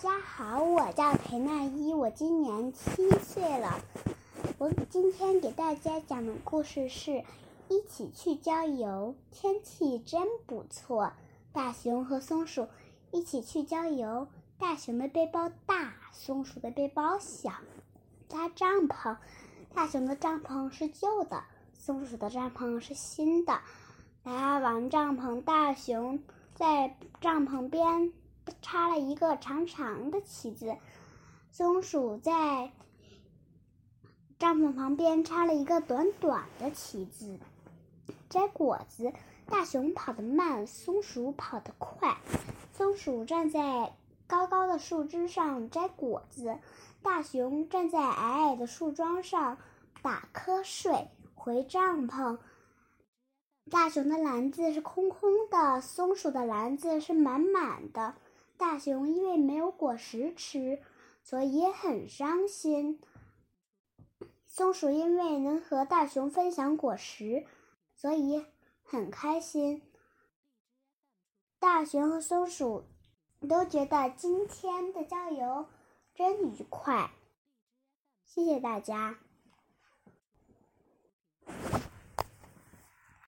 大家好，我叫裴娜依，我今年七岁了。我今天给大家讲的故事是《一起去郊游》，天气真不错。大熊和松鼠一起去郊游，大熊的背包大，松鼠的背包小。搭帐篷，大熊的帐篷是旧的，松鼠的帐篷是新的。搭完帐篷，大熊在帐篷边。插了一个长长的旗子，松鼠在帐篷旁边插了一个短短的旗子。摘果子，大熊跑得慢，松鼠跑得快。松鼠站在高高的树枝上摘果子，大熊站在矮矮的树桩上打瞌睡。回帐篷，大熊的篮子是空空的，松鼠的篮子是满满的。大熊因为没有果实吃，所以很伤心。松鼠因为能和大熊分享果实，所以很开心。大熊和松鼠都觉得今天的郊游真愉快。谢谢大家。